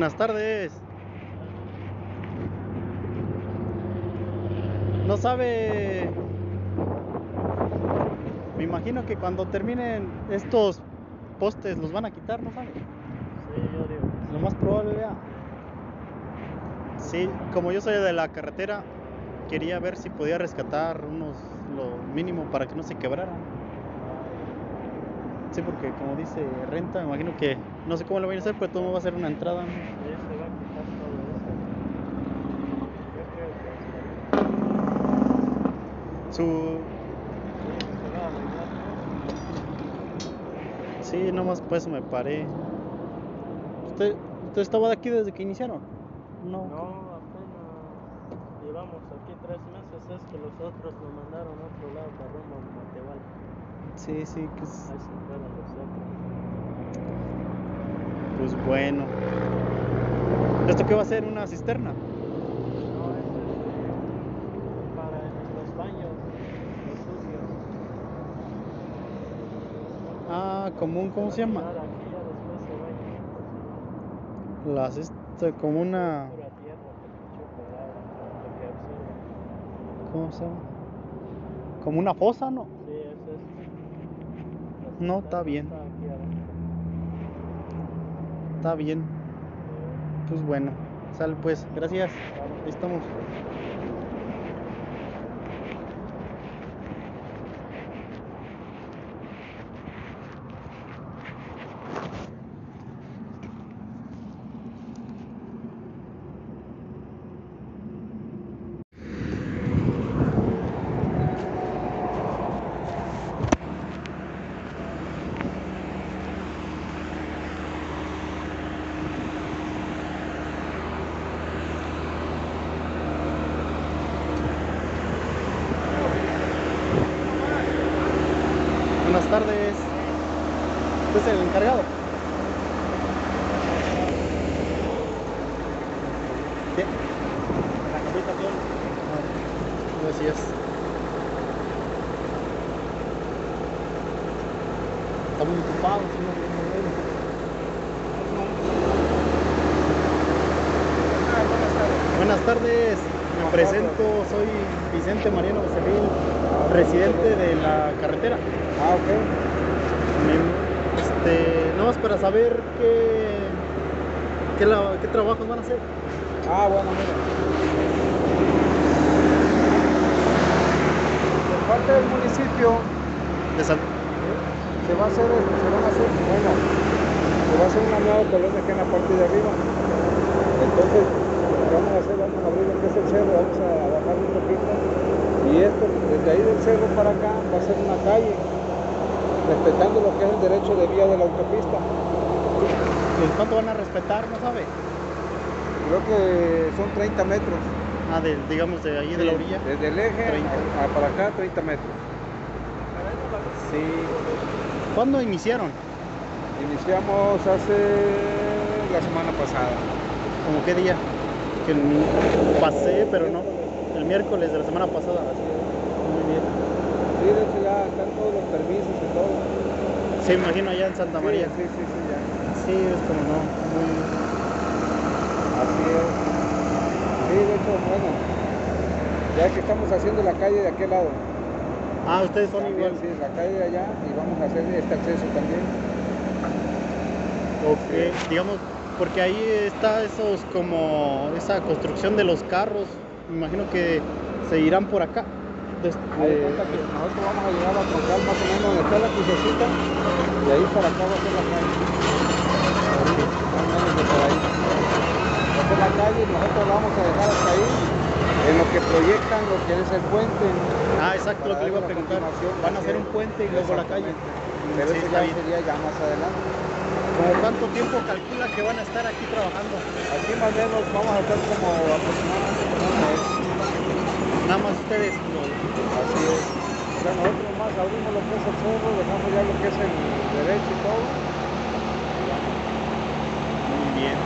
Buenas tardes. No sabe. Me imagino que cuando terminen estos postes los van a quitar, ¿no sabe? Sí, yo digo. Lo más probable, vea. Sí, como yo soy de la carretera, quería ver si podía rescatar unos lo mínimo para que no se quebraran. Sí, porque como dice renta, me imagino que no sé cómo lo van a hacer, pero todo va a ser una entrada. Su. Sí, nomás pues me paré. ¿Usted, ¿Usted estaba de aquí desde que iniciaron? No. No, apenas llevamos aquí tres meses. Es que los otros lo mandaron a otro lado para rumbo a. Sí, sí, que es- se fueron los otros. pues bueno. ¿Esto qué va a ser? ¿Una cisterna? No, es eh, para los baños, los sucios. Ah, como un, ¿cómo se llama? Bañan. Las, este, como una. ¿cómo se llama? Como una fosa, ¿no? Sí, ese es. La No, está bien. Está bien, pues bueno. Sal pues, gracias. Ahí estamos. Buenas tardes. ¿Usted es el encargado? ¿Qué? La capitación. Ah, Gracias. Está muy ocupado, si no no veo. Buenas tardes, me presento, soy Vicente Mariano Becerril, residente de la carretera. Ah, ok. Este, no más para saber qué, qué, la- qué trabajos van a hacer. Ah, bueno, mira. Por parte del municipio De San- se va a hacer, se van a hacer, bueno, se va a hacer una nueva colonia aquí en la parte de arriba. Entonces, que vamos a hacer, vamos a abrir lo que es el cerro, vamos a bajar un poquito. Y esto, desde ahí del cerro para acá, va a ser una calle, respetando lo que es el derecho de vía de la autopista. ¿Y ¿Cuánto van a respetar? ¿No sabe? Creo que son 30 metros. Ah, de, digamos de ahí de la orilla. Desde el eje 30. a- a para acá, 30 metros. Sí. ¿Cuándo iniciaron? Iniciamos hace la semana pasada. ¿Como qué día? Que pasé, pero no. El miércoles de la semana pasada. Muy bien. Sí, de hecho ya están todos los permisos y todo. Sí, imagino allá en Santa María. Sí, sí, sí, ya. Sí, es como no. Muy... Así es. Sí, de hecho, bueno, ya que estamos haciendo la calle de aquel lado. Ah, ustedes son También, igual. sí, la calle de allá y vamos a hacer este acceso también. Ok, digamos, porque ahí está esos como esa construcción de los carros. Me imagino que se irán por acá. Desde- que nosotros vamos a llegar a tocar más o menos donde está la crucecita y ahí para acá va a ser la calle. Por ahí. Va a ser la calle y nosotros la vamos a dejar hasta ahí en lo que proyectan lo que es el puente. Ah, exacto, lo que le iba a preguntar. Van a hacer un puente y luego la calle. Pero Sí, eso ya sería ya más adelante. ¿Como cuánto tiempo calcula que van a estar aquí trabajando? Aquí más o menos vamos a estar como aproximadamente como un mes. Nada más ustedes. Así es. O sea, nosotros más abrimos lo que es el cerro, dejamos ya lo que es el derecho y todo. Muy bien.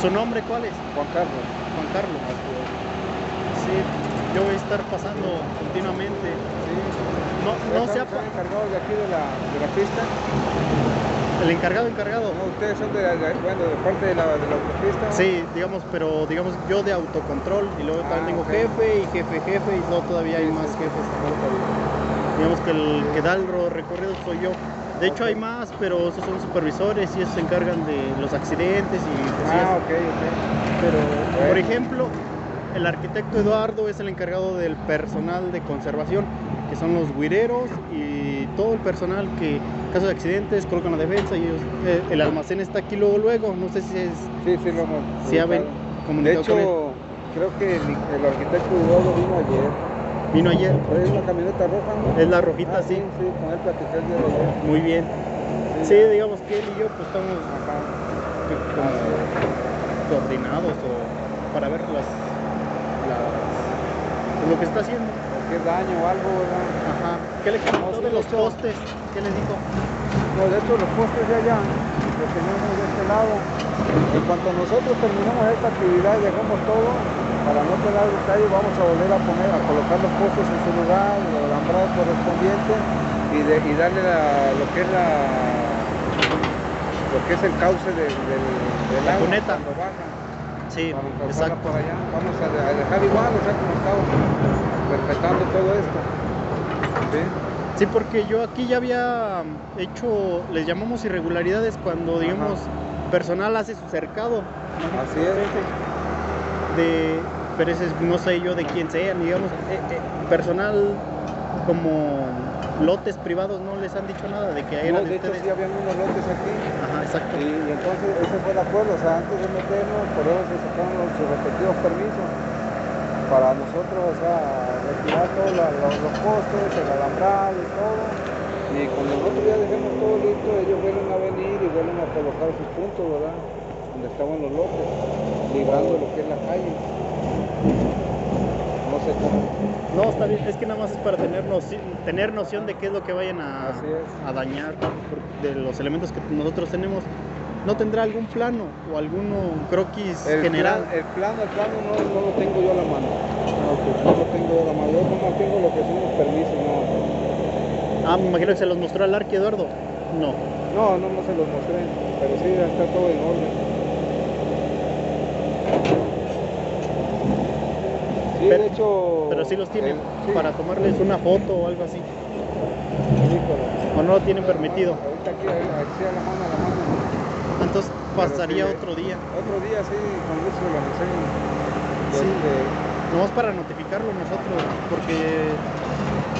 ¿Su nombre cuál es? Juan Carlos. Juan Carlos. Sí, yo voy a estar pasando continuamente. Sí. No, no se ha... estamos pa- encargados de aquí de la, de la pista. El encargado, encargado. No, ustedes son de, de- bueno, de parte de la, de la autopista. Sí, digamos, pero digamos yo de autocontrol y luego Ah, también tengo ok. jefe y jefe, jefe y luego todavía hay Sí, más sí, sí. jefes. No, bien. Digamos que el que da el recorrido soy yo. De hecho hay más, pero esos son supervisores y esos se encargan de los accidentes y cosillas. Ah, ok, ok. Pero, por ejemplo, el arquitecto Eduardo es el encargado del personal de conservación, que son los guireros y todo el personal que, en caso de accidentes, colocan la defensa y ellos, eh, el almacén está aquí luego, luego. No sé si es Sí, sí, lo hemos. si ha. De comunicado con él. hecho, creo que el, el arquitecto Eduardo vino ayer. Vino ayer, Es una camioneta roja, ¿no? es la rojita, Ah, sí. Sí, con él el día de ayer. Muy bien. Sí, digamos que él y yo pues estamos como coordinados o para ver las, las- lo que está haciendo. Cualquier daño o algo, ¿verdad? Ajá. ¿Qué le comentó de los postes? ¿Qué les dijo? No, de hecho los postes de allá los tenemos de este lado. En cuanto nosotros terminamos esta actividad y dejamos todo, para no tener detalle vamos a volver a poner, a colocar los postes en su lugar, el alambrado correspondiente y, de, y darle la- lo que es la lo que es el cauce del, del, del La agua cuneta. cuando baja. Sí, exacto. allá. Vamos a dejar igual, o sea, como estaba respetando todo esto. ¿Sí? Sí, porque yo aquí ya había hecho, les llamamos irregularidades cuando, Ajá. digamos, personal hace su cercado. Así es. De, pero ese es- no sé yo de quién sean, digamos, eh, eh, personal como lotes privados no les han dicho nada de que No, eran de de hecho ustedes. sí habían unos lotes aquí. Ajá, exacto. Y, y entonces ese fue el acuerdo, o sea, antes de meternos, por eso se sacaron sus respectivos permisos para nosotros, o sea, retirar todos la- los, postes, el alambrar y todo. Y cuando nosotros ya dejemos todo listo, ellos vuelven a venir y vuelven a colocar sus puntos, ¿verdad? Donde estaban los lotes, librando lo que es la calle. No sé cómo. No, está bien, es que nada más es para tener, noci- tener noción de qué es lo que vayan a, dañar, de los elementos que nosotros tenemos. ¿No tendrá algún plano o alguno croquis El general? plan, el plano, el plano no, no lo tengo yo a la mano. No lo tengo yo a la mano. Yo nomás tengo lo que son los permisos, no. Ah, me imagino que se los mostró al arque Eduardo. No. No, no, no se los mostré, pero sí, está todo en orden. Sí, Pero- de hecho... Pero sí los tienen el- sí, para tomarles una foto o algo así. sí, pero- O no lo tienen permitido. Ahorita aquí, a la mano, a la mano. Entonces pasaría sí, otro día. Otro día, sí, con gusto lo enseño. Sí. Este, Nomás para notificarlo nosotros, porque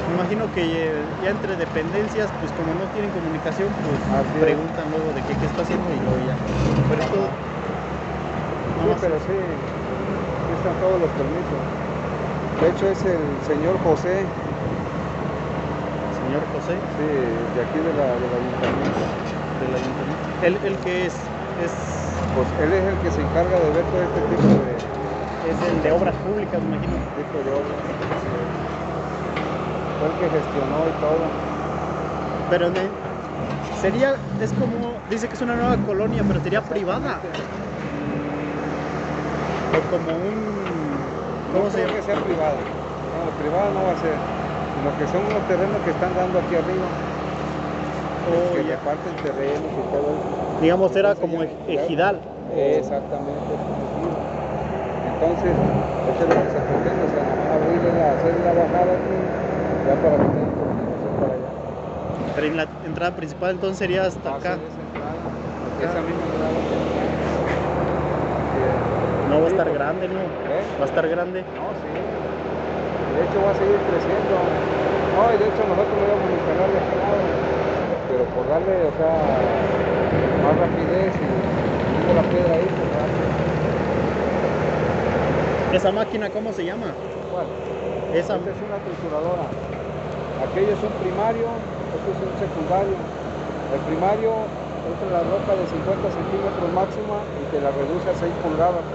me imagino que eh, ya entre dependencias, pues como no tienen comunicación, pues Así es. preguntan luego de qué, qué está haciendo y luego ya. Pero esto, Sí, pero sí, están todos los permisos. De hecho es el señor José, señor José, sí, de aquí de la, del ayuntamiento. del ayuntamiento, él, él que es, es, Pues él es el que se encarga de ver todo este tipo de, es el de obras públicas, me imagino. tipo de obras. Fue el que gestionó y todo. Pero sería, es como, dice que es una nueva colonia, pero sería privada. O como un, ¿cómo No se llama? que sea privada. No, privada no va a ser. Sino que son unos terrenos que están dando aquí arriba. Oh, que reparten terrenos y todo eso. Digamos, era como ejidal. Exactamente. Entonces, eso es lo que se pretende, o sea, abrirle la, hacer la bajada aquí, ya para que tengan comunicación para allá. Pero en la entrada principal entonces sería hasta acá. Esa misma entrada. No va a estar porque- grande, ¿no? ¿Eh? Va a estar grande. No, sí. De hecho va a seguir creciendo. No, y de hecho nosotros lo íbamos a instalar de este lado. Pero por darle, o sea, más rapidez y poniendo la piedra ahí, pues. ¿Esa máquina cómo se llama? ¿Cuál? Esa. Esta es una trituradora. Aquello es un primario, esto es un secundario. El primario entra la roca de 50 centímetros máxima y te la reduce a 6 pulgadas.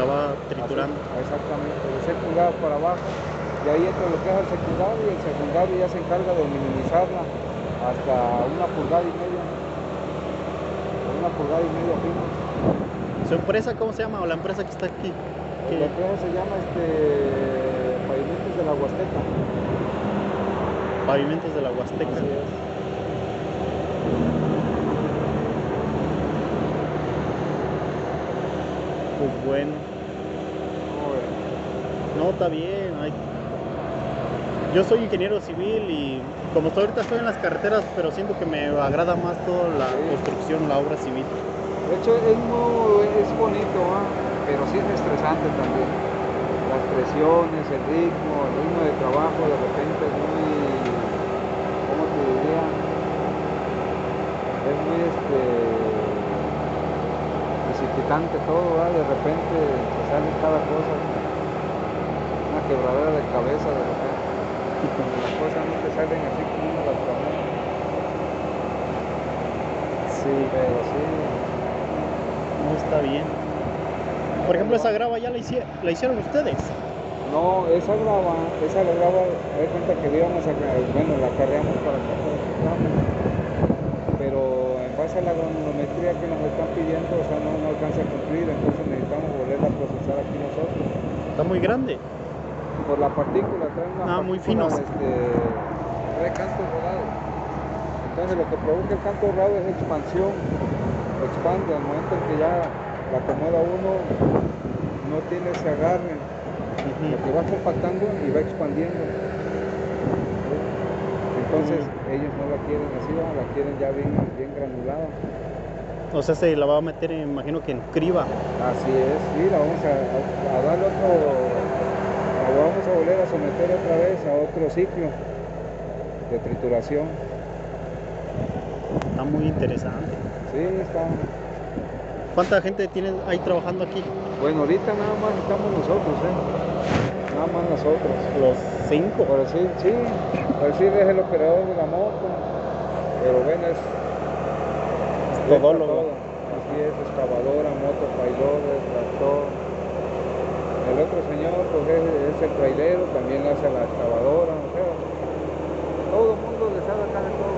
La va triturando. Así, exactamente, de 6 pulgadas para abajo. Y ahí entra lo que es el secundario y el secundario ya se encarga de minimizarla hasta una pulgada y media, una pulgada y media fino. ¿Su empresa cómo se llama o la empresa que está aquí? ¿Qué? La empresa se llama este, Pavimentos de la Huasteca. Pavimentos de la Huasteca. Así es. Pues bueno. No, está bien, yo soy ingeniero civil y como estoy ahorita estoy en las carreteras, pero siento que me agrada más toda la construcción, la obra civil. De hecho, es, muy, es bonito, ¿ah? pero sí es estresante también. Las presiones, el ritmo, el ritmo de trabajo de repente es muy, ¿cómo te diría? Es muy este, precipitante todo, ¿ah? de repente se sale cada cosa, una quebradera de cabeza de repente. Las cosas no te salen así como uno las planea, Sí, pero sí. no está bien. Por ejemplo, esa grava ya la, hicie- la hicieron ustedes. No, esa grava, esa la grava, hay cuenta que íbamos a, bueno, la carreamos para acá, pero en base a la granulometría que nos están pidiendo, o sea, no, no alcanza a cumplir, entonces necesitamos volverla a procesar aquí nosotros. Está muy grande. Por la partícula, trae una Ah, muy finos. Este, trae canto rodado. Entonces lo que provoca el canto rodado es expansión, expande al momento en que ya la acomoda uno, no tiene ese agarre. Ujú. Lo que va compactando y va expandiendo. Entonces ellos no la quieren así, la quieren ya bien, bien granulada. O sea, se la va a meter, imagino que en criba. Así es, sí, la vamos a, a- a darle otro, la vamos a volver a someter otra vez a otro ciclo de trituración. Está muy interesante. Sí, está. ¿Cuánta gente tienen ahí trabajando aquí? Bueno, ahorita nada más estamos nosotros, ¿eh? Nada más nosotros. Los cinco. Por decir, sí, por decir es el operador de la moto, pero bueno, es Es todólogo. Todo. Así es, excavadora, moto, traidor, tractor. El otro señor pues es, es el trailero, también hace la excavadora, o sea, todo el mundo le sabe acá de todo.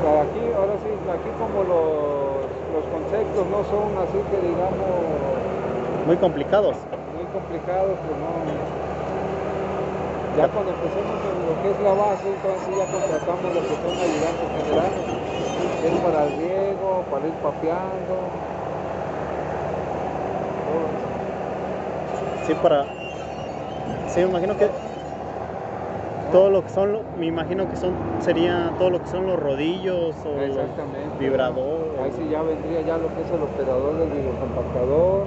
Para aquí, ahora sí, aquí como los, los conceptos no son así que digamos Muy complicados. muy complicados, pues no. Ya cuando empecemos en lo que es la base, entonces ya contratamos lo que son ayudantes generales. Es para el riego, para ir papeando. todo eso. Sí, para. Sí, me imagino que. Todo lo que son, me imagino que son, sería todo lo que son los rodillos o Exactamente. vibradores. Ahí sí ya vendría ya lo que es el operador del videocompactador,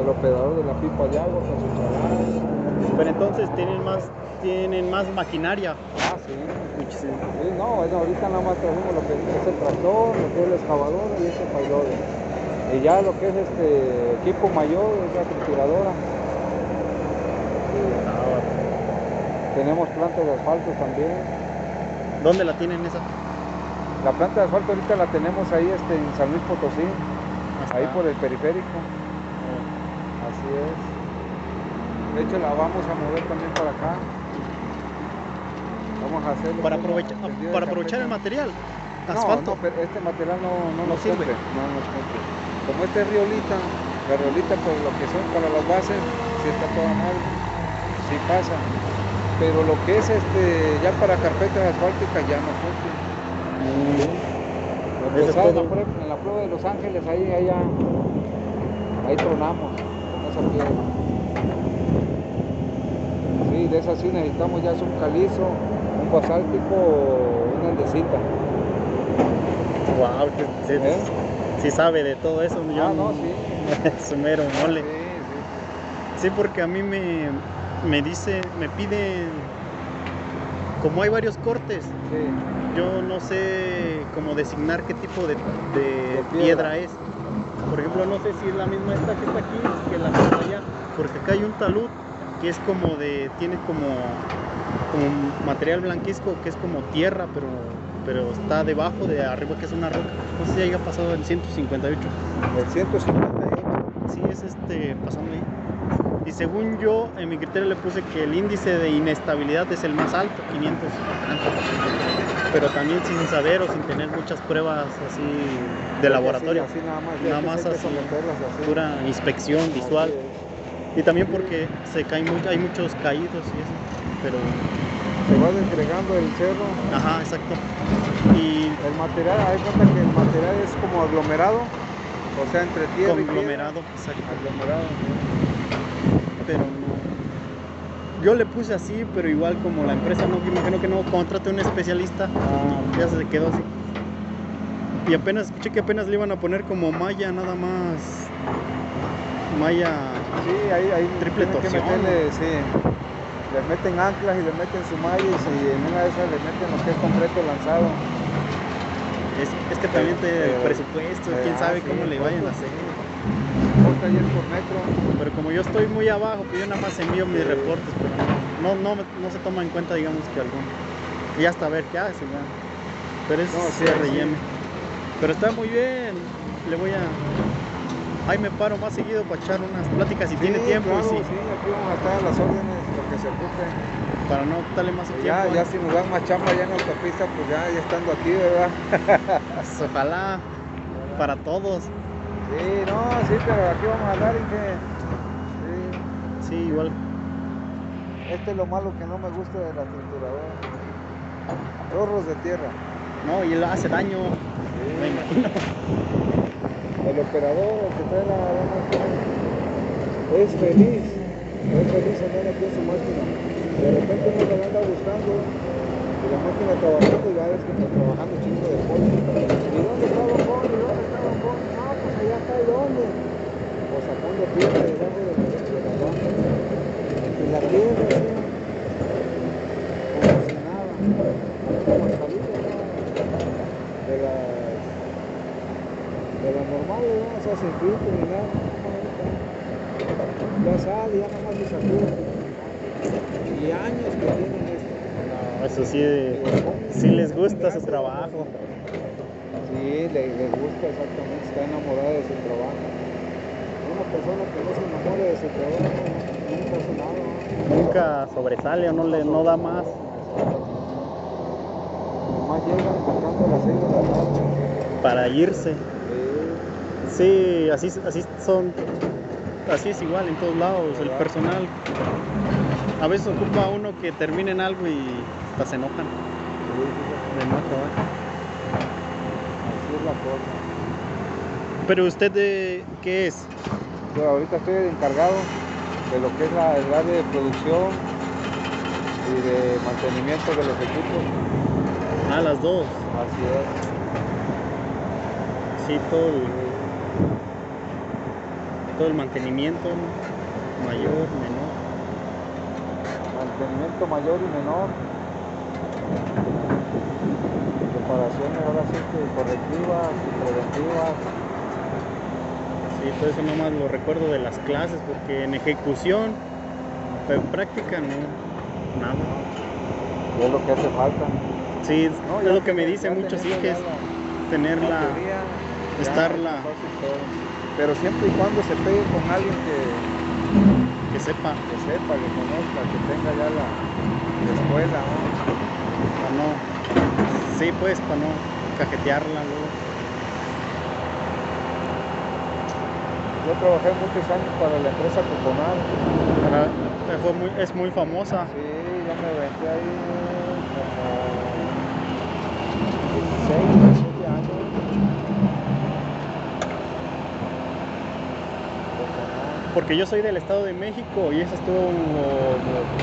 el operador de la pipa de agua con. Pero entonces tienen más, tienen más maquinaria. Ah, sí. Muchísimo. Sí, no, bueno, ahorita nada más trajimos lo que es el tractor, lo que es la excavadora y ese. Y ya lo que es este equipo mayor es la trituradora. Sí, Ah, tenemos plantas de asfalto también. ¿Dónde la tienen esa? La planta de asfalto ahorita la tenemos ahí este, en San Luis Potosí, Hasta- ahí por el periférico. oh, Así es. De hecho la vamos a mover también para acá. Vamos a hacerlo. Para, aprovechar, para aprovechar el material. Asfalto. no, pero este material no, no, No nos sirve. cumple, no nos cumple. Como este es riolita, la riolita por lo que son para las bases, sí está toda mal, sí pasa. Pero lo que es este ya para carpetas asfálticas ya no cumple. Mm, pesado en, la prueba, en la prueba de Los Ángeles, ahí, ya- ahí tronamos con esa piedra. Sí, de esa sí necesitamos ya es un calizo, un basáltico una andesita. Wow, sí, ¿Eh? sí sabe de todo eso. Yo Ah, no, sí. su mero mole. Sí, sí, Sí, porque a mí me, me dice, me piden, como hay varios cortes, sí. Yo no sé cómo designar qué tipo de, de De piedra. piedra. es. Por ejemplo, no sé si es la misma esta que está aquí que la que está allá, porque acá hay un talud que es como de, tiene como, como material blanquisco que es como tierra, pero, pero está debajo de arriba que es una roca. No sé si haya pasado en 158. El 158. Sí, es este, pasando ahí. Y según yo, en mi criterio le puse que el índice de inestabilidad es el más alto, 500. Pero también sin saber o sin tener muchas pruebas así de laboratorio. Así, así nada más. Nada así, así. Pura inspección visual. Y también porque se caen mu- hay muchos caídos y eso. Pero, Se va desgregando el cerro. ajá, exacto. Y El material, hay cuenta que el material es como aglomerado O sea, entre tierra y conglomerado, exacto. aglomerado. Pero no. Yo le puse así, pero igual como la empresa no, imagino que no contrate un especialista, Ah, ya se quedó así. Y apenas, escuché que apenas le iban a poner como malla nada más. Malla. sí, ahí, ahí Triple torsión, meterle, sí. Le meten anclas y le meten su malla y en una de esas le meten lo que es completo lanzado. Es, es que también te el presupuesto, quién sabe cómo le vayan a hacer. Ayer por metro. Pero como yo estoy muy abajo, pues yo nada más envío mis reportes, pero no, no, no, se toma en cuenta, digamos, que algún. Y hasta ver qué hace, ya. Pero es No, sí. Pero está muy bien, le voy a. Ahí me paro más seguido para echar unas pláticas si tiene tiempo claro, sí, sí, aquí vamos a estar a las órdenes, lo que se ocupe. para no darle más tiempo. Ya, ya si nos dan más chamba ya en autopista, pues ya, ya estando aquí, ¿verdad? Pues, ojalá para todos. Sí, no, sí, pero aquí vamos a hablar y que... Sí, igual. Este es lo malo que no me gusta de la trituradora. Chorros de tierra. No, y él hace daño, me Sí. imagino. El operador, el que trae la, máquina, es feliz, es feliz andar aquí en su máquina. De repente uno la anda buscando y la máquina trabajando y ya ves que está trabajando chingo de pollo. ¿Y dónde está Don Juan? ¿Y dónde está Don Juan? No, pues allá está, ¿y dónde? Sacando tierra debajo de la, de la. Y la así, como si nada, como salido de las de las normales, ¿no? o sea, sin filtro ni nada. Ya sale, ya nada más se sacude. Y años que tienen esto. No, eso sí, sí les gusta su trabajo. Sí, le- les gusta exactamente, está enamorada de su trabajo. Una persona que no se enamore de su trabajo nunca hace nada. Nunca sobresale o no le no da más. Nomás llegan marcando las 6 de la tarde. para irse. Sí, Sí, así, así son, así es igual en todos lados, el personal. A veces ocupa uno que terminen algo y hasta se enojan de así es la cosa. Pero usted de qué es? Yo ahorita estoy encargado de lo que es la, el área de producción y de mantenimiento de los equipos. Ah, las dos. Así es. Sí, todo el, todo el mantenimiento mayor, menor. Mantenimiento mayor y menor. Reparaciones ahora sí que correctivas y preventivas. Sí, todo eso nomás lo recuerdo de las clases porque en ejecución, pero en práctica no, nada. Y es lo que hace falta. Sí, No, es lo que me dicen muchos hijos, tener la la, teoría, estarla-. Pero siempre y cuando se pegue con alguien que, que sepa, que sepa, que conozca, que tenga ya la, la escuela, ¿no? para no, sí pues, para no cajetearla luego. Yo trabajé muchos años para la empresa. Para- eh, fue muy, es muy famosa. Sí, yo me aventé ahí como 16, 17 años. Porque yo soy del Estado de México y eso estuvo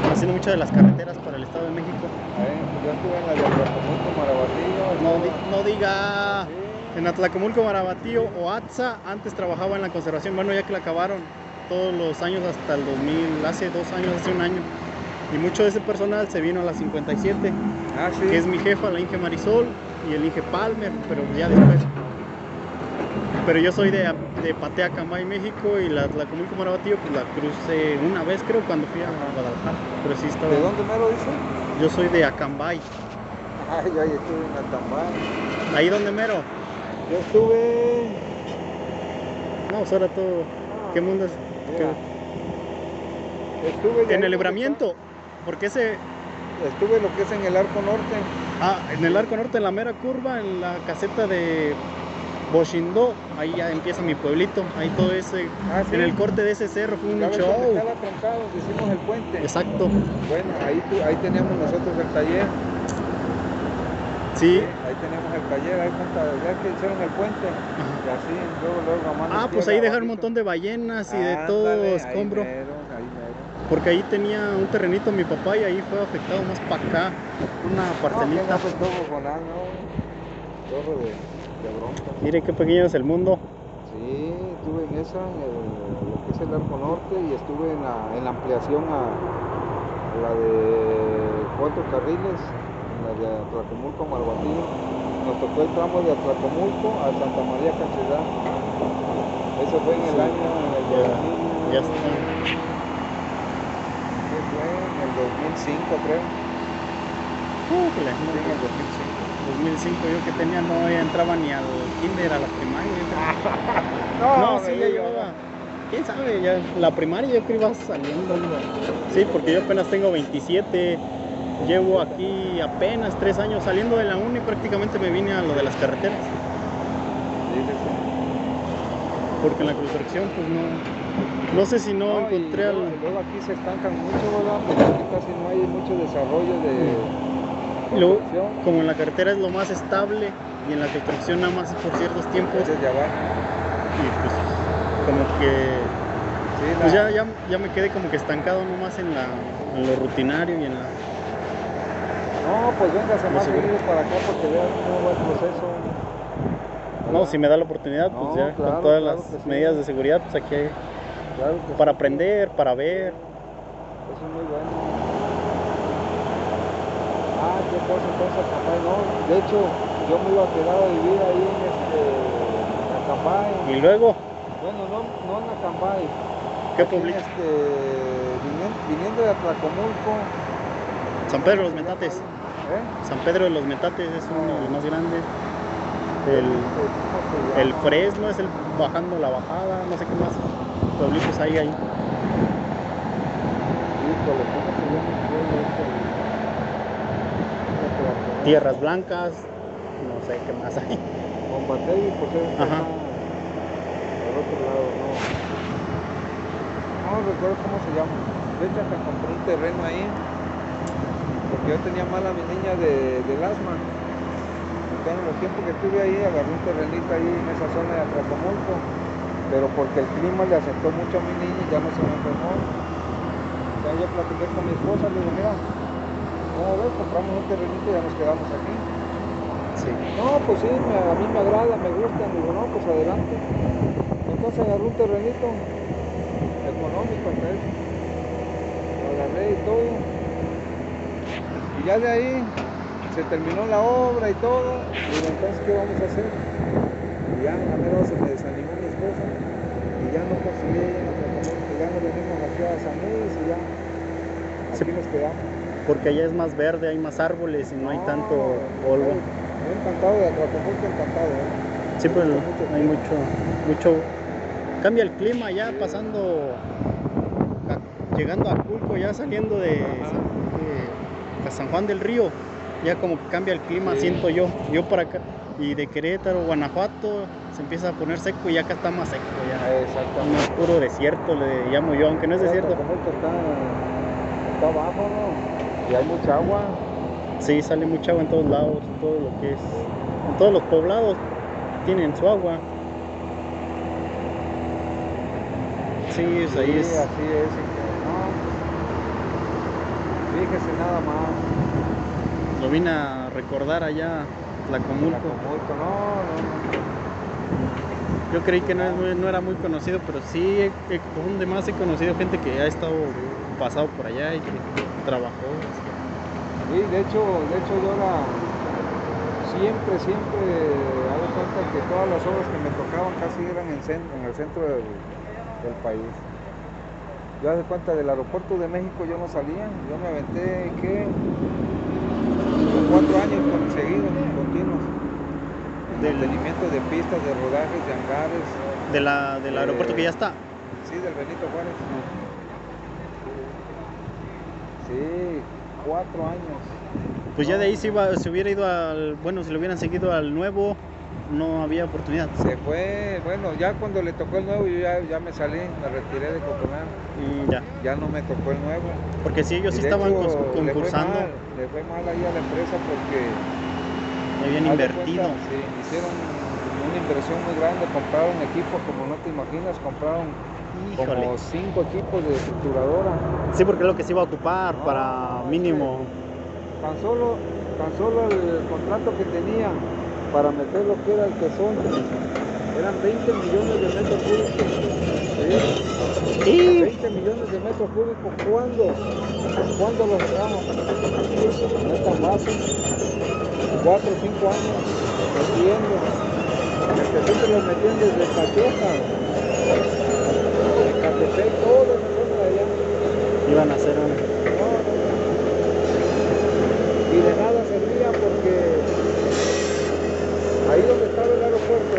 haciendo muchas de las carreteras para el Estado de México. Pues yo estuve en la de Atlacomulco, Marabatillo. No, no diga Sí, en Atlacomulco, Marabatío o ATSA, antes trabajaba en la conservación, bueno ya que la acabaron todos los años hasta el 2000, hace dos años, hace un año. Y mucho de ese personal se vino a la 57, Ah, sí. que es mi jefa, la Inge Marisol, y el Inge Palmer, pero ya después. Pero yo soy de, de Patea, Cambay, México, y la Atlacomulco, Marabatío, pues la crucé una vez creo cuando fui a Guadalajara. Pero sí estaba... ¿De dónde me lo dice? Yo soy de Acambay. Ay, yo estuve en Atambán. Ahí donde mero. Yo estuve. No, ahora todo. ¿Qué mundo es? Estuve ahí En el donde libramiento. Porque ese. Estuve lo que es en el Arco Norte. Ah, en el arco norte, en la mera curva, en la caseta de Boshindó. Ahí ya empieza mi pueblito. Ahí todo ese. Ah, sí. En el corte de ese cerro fue un ¿Ya ves dónde show. está hicimos el puente? Exacto. Bueno, ahí, ahí teníamos nosotros el taller. Sí. Ahí tenemos el taller, ahí cuenta, ya que hicieron el puente, y así, luego, luego a Ah, pues ahí dejaron un montón de ballenas y de todo Ándale, escombro. Ahí mero, ahí mero. Porque ahí tenía un terrenito mi papá y ahí fue afectado más para acá. Una parcelita. no, todo volando, torre de, de bronca. Mire qué pequeño es el mundo. Sí, estuve en esa, en el- lo que es el Arco Norte, y estuve en la, en la ampliación a, a la de cuatro carriles, de Atlacomulco a. Nos tocó el tramo de Atlacomulco a Santa María Cancelada. Eso fue en el Sí, año, en el ya- 2000, Ya está. ¿qué fue? En el 2005 creo. Újule, Sí, en el 2005. 2005 yo que tenía no entraba ni al kinder, a la primaria. yo creo. No, sí, ya me llevaba. ¿Quién sabe? Ya, la primaria yo creo iba saliendo. Sí, porque yo apenas tengo 27. Llevo aquí apenas tres años saliendo de la uni. Prácticamente me vine a lo de las carreteras. Porque en la construcción, pues no. No sé si no, No, y encontré luego, aquí se estancan mucho, ¿verdad? Porque aquí casi no hay mucho desarrollo de luego, como en la carretera es lo más estable y en la construcción nada más por ciertos tiempos. Desde abajo. Y pues, como que. Sí, Pues ya, ya me quedé como que estancado nomás en, la, en lo rutinario y en la. No, pues véngase más sé. seguidos para acá porque vean cómo va el proceso. No, si me da la oportunidad, pues No, ya claro, con todas claro las sí. medidas de seguridad, pues aquí hay- Claro para sí. aprender, para ver. Eso es muy bueno. Ah, qué cosa entonces Acambay, no. De hecho, yo me iba a quedar a vivir ahí en este en Acambay. Y luego, Bueno, no, no en Acambay. ¿qué publica? Este, viniendo, viniendo de Atlacomulco. San Pedro los ¿cómo se llama Metates. ¿Eh? San Pedro de los Metates es uno de los más grandes. El, Fresno es el bajando la bajada, no sé qué más. Pueblitos ahí, ahí. Híjole, ¿cómo se llama el pueblo este? Tierras Blancas, no sé qué más hay. Bombategui, pues es Ajá. al otro lado, no. No recuerdo cómo se llama. De hecho, hasta compré un terreno ahí. Porque yo tenía mal a mi niña de, del asma. Entonces, los tiempos que estuve ahí, agarré un terrenito ahí en esa zona de Atlacomulco. Pero porque el clima le afectó mucho a mi niña y ya no se me enfermó. Ya yo platiqué con mi esposa, le digo, mira, ¿cómo ves? Compramos un terrenito y ya nos quedamos aquí. Sí. No, pues sí, me- a mí me agrada, me gusta. Digo, no, pues adelante. Entonces agarré un terrenito económico eso. Lo agarré y todo. Y ya de ahí se terminó la obra y todo. Digo, entonces, ¿qué vamos a hacer? Y ya, a menos se me desanimó mi esposa. Y ya no conseguí, ya nos venimos aquí a San Luis y ya. Sí. Aquí nos quedamos. Porque allá es más verde, hay más árboles y no hay tanto polvo. Encantado de Atlacomulco, encantado. ¿eh? Sí, pues mucho hay mucho, mucho. Cambia el clima ya pasando, a- llegando a Culco, ya saliendo de- de San Juan del Río, ya como que cambia el clima, Sí. siento yo. Yo para acá, y de Querétaro, Guanajuato, se empieza a poner seco y acá está más seco, ya. Exactamente. es puro desierto, le llamo yo, aunque no es desierto. Está, está abajo, ¿no? Y hay mucha agua. Sí, sale mucha agua en todos lados, todo lo que es. En todos los poblados tienen su agua. Sí, es ahí Sí, es. así es. Fíjese nada más. Lo vine a recordar allá, Tlacomulco. Atlacomulco, no, no, no. Yo creí que no, es muy- no era muy conocido, pero sí, he- he- donde más he conocido gente que ha estado pasado por allá y que trabajó. Sí, de hecho, de hecho yo era siempre, siempre hago cuenta que todas las obras que me tocaban casi eran en, el centro del, del país. Yo hago cuenta del aeropuerto de México yo no salía, yo me aventé ¿qué? cuatro años seguidos, continuos. Del- Mantenimiento de pistas, de rodajes, de hangares, De la, del aeropuerto que ya está. sí, del Benito Juárez. Sí, cuatro años. Pues ya de ahí se, iba, se hubiera ido al. Bueno, si lo hubieran seguido al nuevo, no había oportunidad. Se fue, bueno, ya cuando le tocó el nuevo, yo ya, ya me salí, me retiré de Coconán, Y ya. ya no me tocó el nuevo. Porque sí, ellos sí estaban hecho, cons- le fue concursando. mal, Le fue mal ahí a la empresa porque Ya habían invertido. cuenta, sí, hicieron una inversión muy grande, compraron equipos como no te imaginas, compraron Híjole. como cinco equipos de estructuradora. Sí, porque es lo que se iba a ocupar No, para mínimo. Tan solo, tan solo el contrato que tenían para meter lo que era el tesón eran 20 millones de metros cúbicos. ¿sí? Y 20 millones de metros cúbicos, ¿cuándo? ¿Cuándo los sacamos? No es tan fácil. 4 o 5 años metiendo. El que siempre los metían desde Pachuca, de Catepec, zona de allá. iban a hacer un. No, no, no. Y de nada servía porque ahí donde estaba el aeropuerto,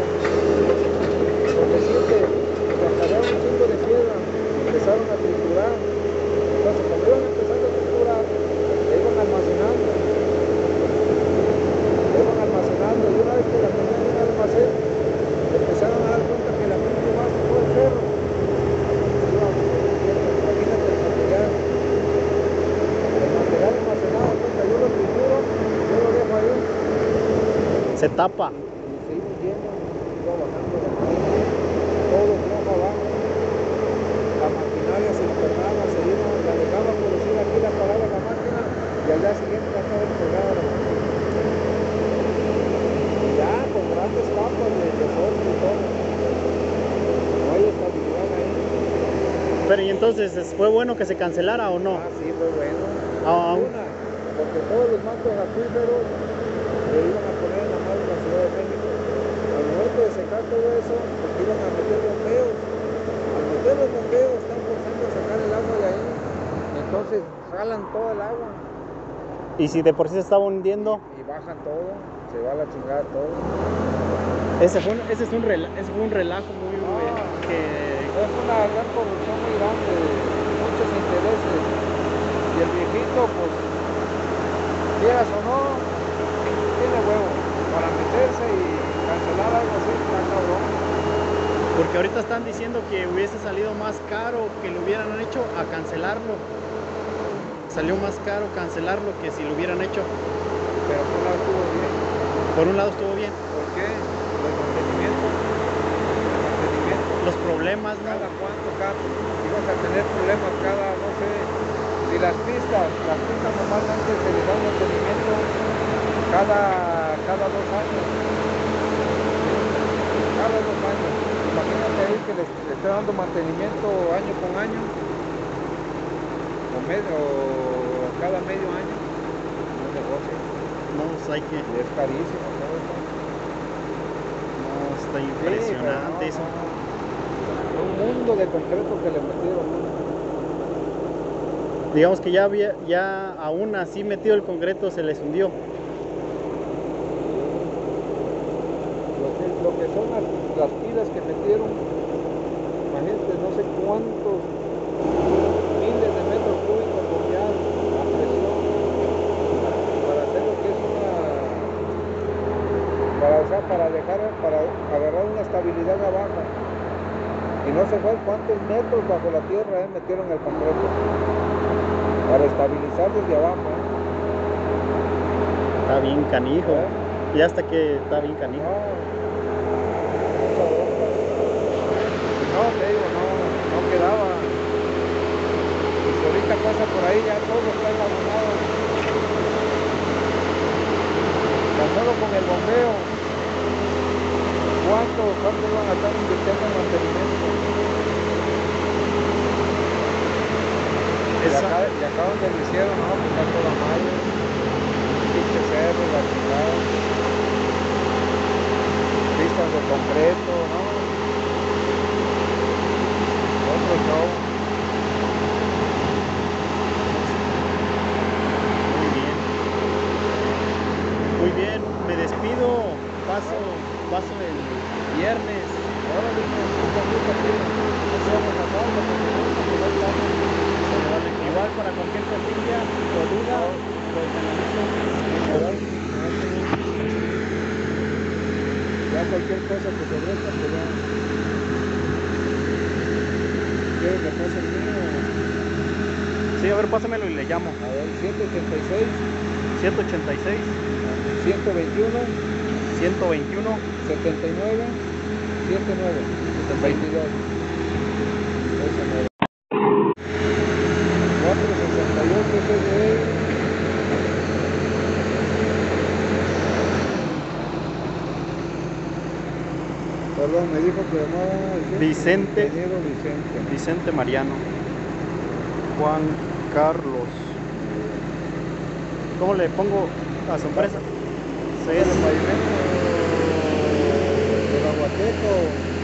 donde siempre sacaron un chingo de piedra, empezaron a triturar. Entonces cuando iban empezando a triturar, le iban almacenando. Le iban almacenando y una vez que la tenían en el almacén, empezaron a dar cuenta que la gente más fue el cerro. Imagínate el material. El material almacenado, cuenta, yo lo trituro, yo lo dejo ahí Se tapa. y seguimos viendo, iba bajando la máquina, todo flojo abajo, la maquinaria se internaba, se iba, la dejaba por decir aquí la paraba la máquina y al día siguiente ya estaba despegada la máquina. Y ya con grandes capas de desorden y todo. No hay estabilidad ahí. Pero y entonces, ¿fue bueno que se cancelara o no? Ah, sí, fue bueno. Ah, ah. Una, porque todos los mantos acuíferos le iban a poner en la mar de la Ciudad de México. Al secar todo eso, pues iban a meter bombeos. Al meter los bombeos están forzando a sacar el agua de ahí. Entonces jalan todo el agua Y si de por sí se estaba hundiendo, y bajan todo, se va a la chingada todo. ese fue un, ese es un, rela- ese fue un relajo muy Ah. que Es una gran corrupción muy grande, muchos intereses. Y el viejito, pues, quieras o no, tiene huevo para meterse y cancelar algo así, está cabrón. porque ahorita están diciendo que hubiese salido más caro que lo hubieran hecho a cancelarlo. Salió más caro cancelarlo que si lo hubieran hecho. Pero por un lado estuvo bien. Por un lado estuvo bien. ¿Por qué? El mantenimiento. El mantenimiento. Los problemas, ¿no? Cada cuánto, cada, ibas a tener problemas cada, no sé, si las pistas, las pistas normalmente se les da un mantenimiento cada, cada dos años. ¿Sí? Cada dos años. Imagínate ahí que les, le esté dando mantenimiento año con año, o, medio, o cada medio año. No negocio. No, hay que. Y es carísimo todo eso. No, está Sí, impresionante pero eso. no, no. Un mundo de concreto que le metieron. Digamos que ya había, ya aún así metido el concreto se les hundió. Lo que, son las, las pilas que metieron, imagínate, no sé cuántos miles de metros cúbicos bombeados a presión para hacer lo que es una. Para, o sea, para dejar, para agarrar una estabilidad abajo. Y no se fue cuántos metros bajo la tierra eh, metieron el concreto para estabilizar desde abajo. eh. Está bien canijo. ¿Eh? Ya hasta que está bien canijo. No, mucha bronca. No, te digo, no, no quedaba. Y si ahorita pasa por ahí, ya todo está enlazonado. Tan solo con el bombeo. ¿Cuánto, cuánto iban a estar invirtiendo en mantenimiento? Y acá, y acá donde lo hicieron, no, pues está toda madre. Pinche cerro, la chingada. Pistas de concreto, ¿no? Otro show. Muy bien. Muy bien, me despido. Paso, paso el viernes. Ahora mismo, un poquito aquí. Nos vamos a casa, porque no, porque no estamos. Igual para cualquier cosilla o duda, lo canalizo. Ya cualquier cosa que se ofrezca, pues ya. ¿Quieres que pase el mío? Pásamelo y le llamo. A ver, 786. 186 121 121 79 79 22. Ese mero. 468 CDE. Perdón, me dijo que llamaba. Vicente. Vicente. Vicente Mariano. Juan Carlos. ¿Cómo le pongo a su empresa? ¿Es el pavimento del Aguateco?